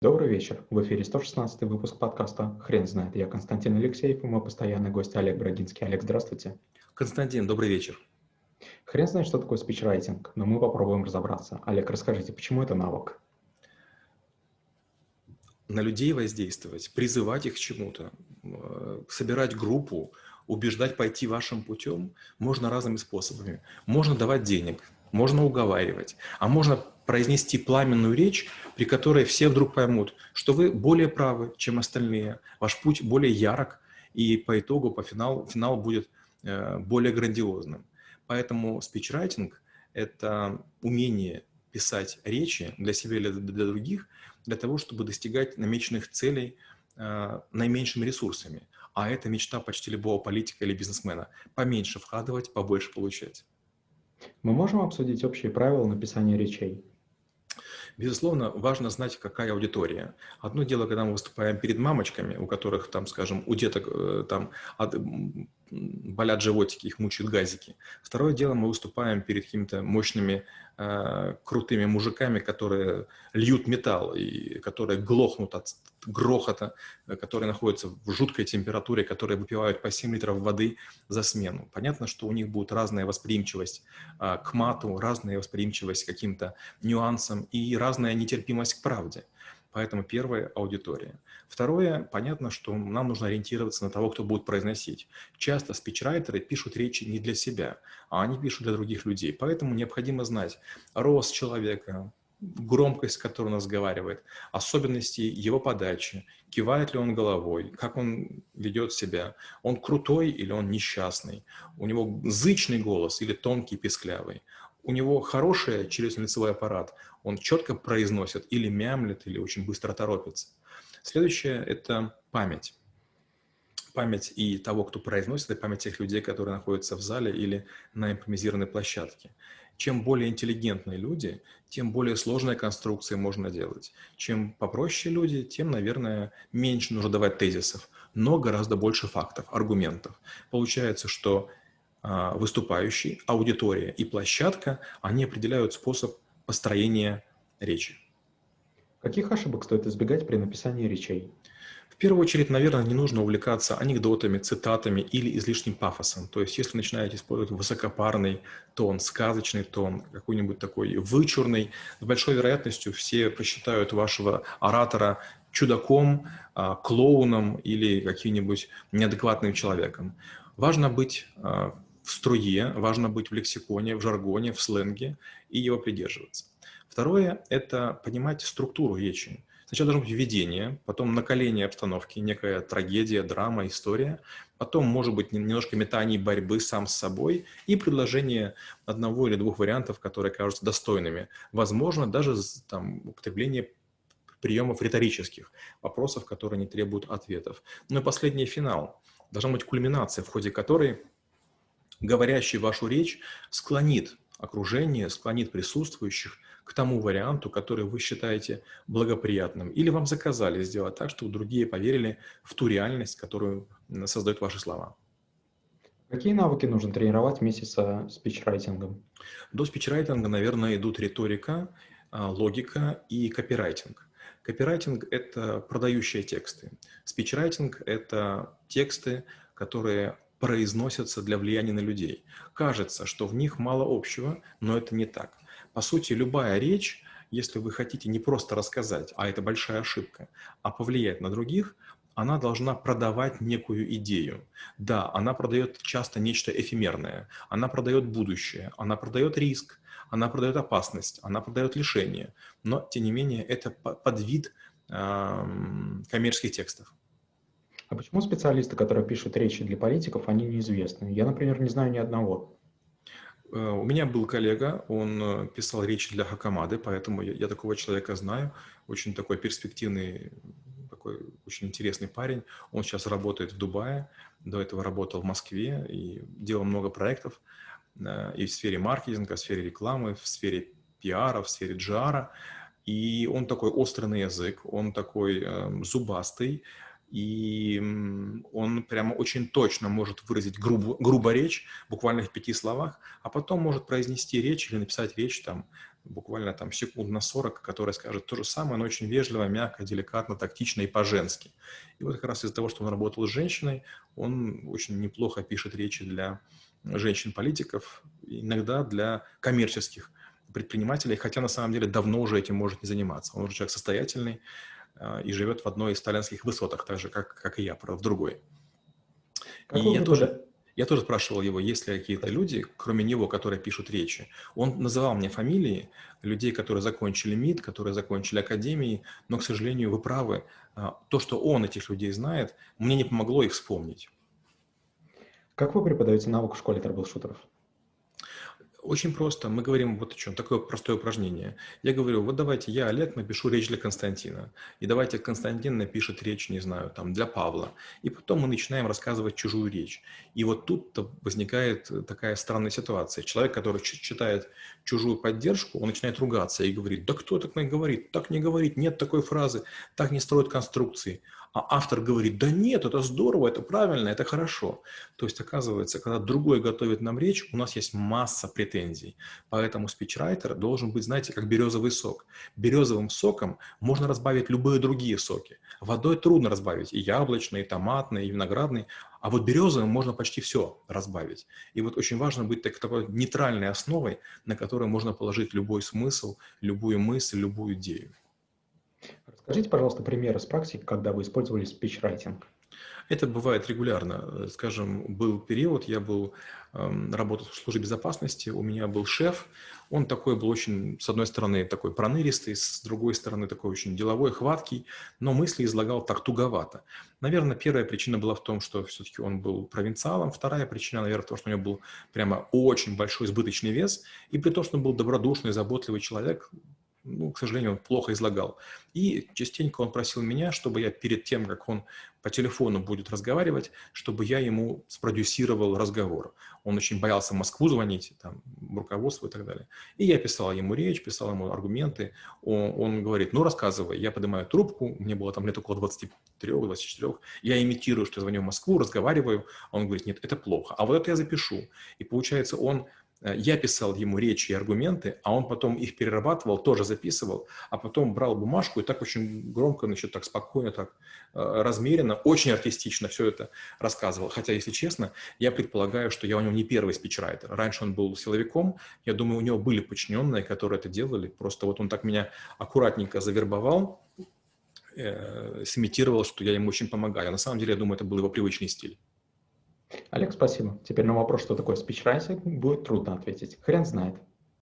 Добрый вечер. В эфире 116 выпуск подкаста «Хрен знает». Я Константин Алексеев и мой постоянный гость Олег Брагинский. Олег, здравствуйте. Константин, добрый вечер. Хрен знает, что такое спичрайтинг, но мы попробуем разобраться. Олег, расскажите, почему это навык? На людей воздействовать, призывать их к чему-то, э, собирать группу, убеждать пойти вашим путем можно разными способами. Можно давать денег, можно уговаривать, а можно произнести пламенную речь, при которой все вдруг поймут, что вы более правы, чем остальные, ваш путь более ярок, и по итогу, по финалу, финал будет э, более грандиозным. Поэтому спичрайтинг – это умение писать речи для себя или для других, для того, чтобы достигать намеченных целей э, наименьшими ресурсами. А это мечта почти любого политика или бизнесмена. Поменьше вкладывать, побольше получать. Мы можем обсудить общие правила написания речей? Безусловно, важно знать, какая аудитория. Одно дело, когда мы выступаем перед мамочками, у которых там, скажем, у деток э, там болят животики, их мучают газики. Второе дело, мы выступаем перед какими-то мощными, э, крутыми мужиками, которые льют металл и которые глохнут от грохота, э, которые находятся в жуткой температуре, которые выпивают по 7 литров воды за смену. Понятно, что у них будет разная восприимчивость э, к мату, разная восприимчивость к каким-то нюансам и разная нетерпимость к правде. Поэтому первое – аудитория. Второе, понятно, что нам нужно ориентироваться на того, кто будет произносить. Часто спичрайтеры пишут речи не для себя, а они пишут для других людей. Поэтому необходимо знать рост человека, громкость, с которой он разговаривает, особенности его подачи, кивает ли он головой, как он ведет себя, он крутой или он несчастный, у него зычный голос или тонкий, песклявый, у него хороший челюстно-лицевой аппарат, он четко произносит или мямлет, или очень быстро торопится. Следующее – это память. Память и того, кто произносит, и память тех людей, которые находятся в зале или на импровизированной площадке. Чем более интеллигентные люди, тем более сложные конструкции можно делать. Чем попроще люди, тем, наверное, меньше нужно давать тезисов, но гораздо больше фактов, аргументов. Получается, что а, выступающий, аудитория и площадка, они определяют способ построения речи. Каких ошибок стоит избегать при написании речей? В первую очередь, наверное, не нужно увлекаться анекдотами, цитатами или излишним пафосом. То есть, если начинаете использовать высокопарный тон, сказочный тон, какой-нибудь такой вычурный, с большой вероятностью все посчитают вашего оратора чудаком, а, клоуном или каким-нибудь неадекватным человеком. Важно быть а, в струе, важно быть в лексиконе, в жаргоне, в сленге и его придерживаться. Второе – это понимать структуру речи. Сначала должно быть введение, потом накаление обстановки, некая трагедия, драма, история, потом, может быть, немножко метаний борьбы сам с собой и предложение одного или двух вариантов, которые кажутся достойными. Возможно, даже там, употребление приемов риторических, вопросов, которые не требуют ответов. Ну и последний финал. Должна быть кульминация, в ходе которой говорящий вашу речь склонит окружение, склонит присутствующих к тому варианту, который вы считаете благоприятным. Или вам заказали сделать так, чтобы другие поверили в ту реальность, которую создают ваши слова. Какие навыки нужно тренировать вместе со спичрайтингом? До спичрайтинга, наверное, идут риторика, а, логика и копирайтинг. Копирайтинг – это продающие тексты. Спичрайтинг – это тексты, которые произносятся для влияния на людей. Кажется, что в них мало общего, но это не так. По сути, любая речь, если вы хотите не просто рассказать, а это большая ошибка, а повлиять на других, она должна продавать некую идею. Да, она продает часто нечто эфемерное, она продает будущее, она продает риск, она продает опасность, она продает лишение. Но, тем не менее, это под вид э, коммерческих текстов. А почему специалисты, которые пишут речи для политиков, они неизвестны? Я, например, не знаю ни одного. Э, у меня был коллега, он э, писал речи для Хакамады, поэтому я, я такого человека знаю. Очень такой перспективный, такой очень интересный парень. Он сейчас работает в Дубае, до этого работал в Москве и делал много проектов э, и в сфере маркетинга, в сфере рекламы, в сфере пиара, в сфере джара. И он такой острый язык, он такой э, зубастый, и он прямо очень точно может выразить грубо, грубо речь, буквально в пяти словах, а потом может произнести речь или написать речь там буквально там секунд на 40, которая скажет то же самое, но очень вежливо, мягко, деликатно, тактично и по-женски. И вот как раз из-за того, что он работал с женщиной, он очень неплохо пишет речи для женщин-политиков, иногда для коммерческих предпринимателей, хотя на самом деле давно уже этим может не заниматься. Он уже человек состоятельный и живет в одной из сталинских высотах, так же, как, как и я, правда, в другой. Как и я тоже, я тоже спрашивал его, есть ли какие-то люди, кроме него, которые пишут речи. Он называл мне фамилии людей, которые закончили МИД, которые закончили академии, но, к сожалению, вы правы, э, то, что он этих людей знает, мне не помогло их вспомнить. Как вы преподаете навык в школе трэблшутеров? Очень просто. Мы говорим вот о чем. Такое простое упражнение. Я говорю, вот давайте я, Олег, напишу речь для Константина. И давайте Константин напишет речь, не знаю, там, для Павла. И потом мы начинаем рассказывать чужую речь. И вот тут возникает такая странная ситуация. Человек, который читает чужую поддержку, он начинает ругаться и говорит, да кто так говорит? Так не говорит, нет такой фразы, так не строят конструкции а автор говорит, да нет, это здорово, это правильно, это хорошо. То есть, оказывается, когда другой готовит нам речь, у нас есть масса претензий. Поэтому спичрайтер должен быть, знаете, как березовый сок. Березовым соком можно разбавить любые другие соки. Водой трудно разбавить и яблочный, и томатный, и виноградный. А вот березовым можно почти все разбавить. И вот очень важно быть так, такой нейтральной основой, на которой можно положить любой смысл, любую мысль, любую идею. Скажите, пожалуйста, пример из практики, когда вы использовали спичрайтинг. Это бывает регулярно. Скажем, был период, я был, эм, работал в службе безопасности, у меня был шеф, он такой был очень, с одной стороны, такой проныристый, с другой стороны, такой очень деловой, хваткий, но мысли излагал так туговато. Наверное, первая причина была в том, что все-таки он был провинциалом, вторая причина, наверное, в том, что у него был прямо очень большой избыточный вес, и при том, что он был добродушный, заботливый человек, ну, к сожалению, он плохо излагал. И частенько он просил меня, чтобы я перед тем, как он по телефону будет разговаривать, чтобы я ему спродюсировал разговор. Он очень боялся в Москву звонить, там, руководству и так далее. И я писал ему речь, писал ему аргументы. Он, он говорит, ну, рассказывай. Я поднимаю трубку, мне было там лет около 23-24. Я имитирую, что я звоню в Москву, разговариваю. Он говорит, нет, это плохо. А вот это я запишу. И получается, он я писал ему речи и аргументы, а он потом их перерабатывал, тоже записывал, а потом брал бумажку и так очень громко, значит, так спокойно, так э, размеренно, очень артистично все это рассказывал. Хотя, если честно, я предполагаю, что я у него не первый спичрайтер. Раньше он был силовиком, я думаю, у него были подчиненные, которые это делали. Просто вот он так меня аккуратненько завербовал, э, сымитировал, что я ему очень помогаю. А на самом деле, я думаю, это был его привычный стиль. Олег, спасибо. Теперь на вопрос, что такое спичрайтинг, будет трудно ответить. Хрен знает.